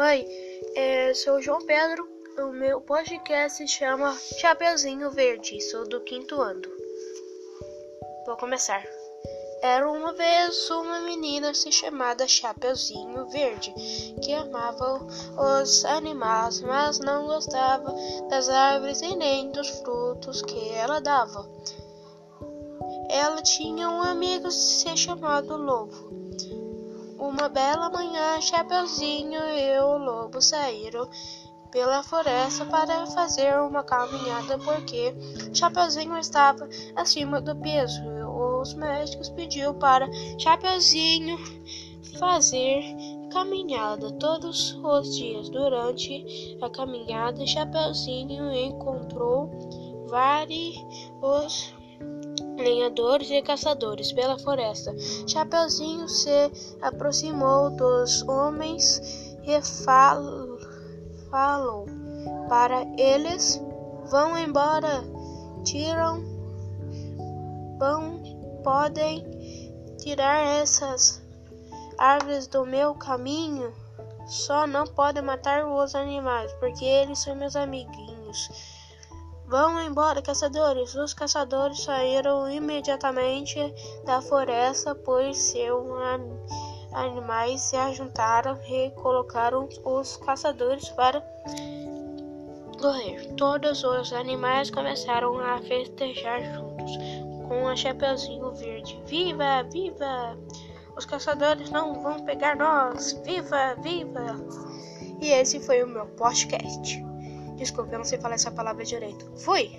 Oi, é, sou João Pedro. O meu podcast se chama Chapeuzinho Verde. Sou do quinto ano. Vou começar. Era uma vez uma menina se chamada Chapeuzinho Verde, que amava os animais, mas não gostava das árvores e nem dos frutos que ela dava. Ela tinha um amigo se chamado Lobo. Uma bela manhã, Chapeuzinho e o lobo saíram pela floresta para fazer uma caminhada porque Chapeuzinho estava acima do peso. Os médicos pediu para Chapeuzinho fazer caminhada todos os dias. Durante a caminhada, Chapeuzinho encontrou vários lenhadores e caçadores pela floresta. Chapeuzinho se aproximou dos homens e fal falou para eles: Vão embora, tiram, vão, podem tirar essas árvores do meu caminho. Só não podem matar os animais, porque eles são meus amiguinhos. Vão embora, caçadores! Os caçadores saíram imediatamente da floresta, pois seus animais se ajuntaram e colocaram os caçadores para correr. Todos os animais começaram a festejar juntos, com a Chapeuzinho Verde. Viva, viva! Os caçadores não vão pegar nós! Viva, viva! E esse foi o meu podcast. Desculpa, eu não sei falar essa palavra direito. Fui!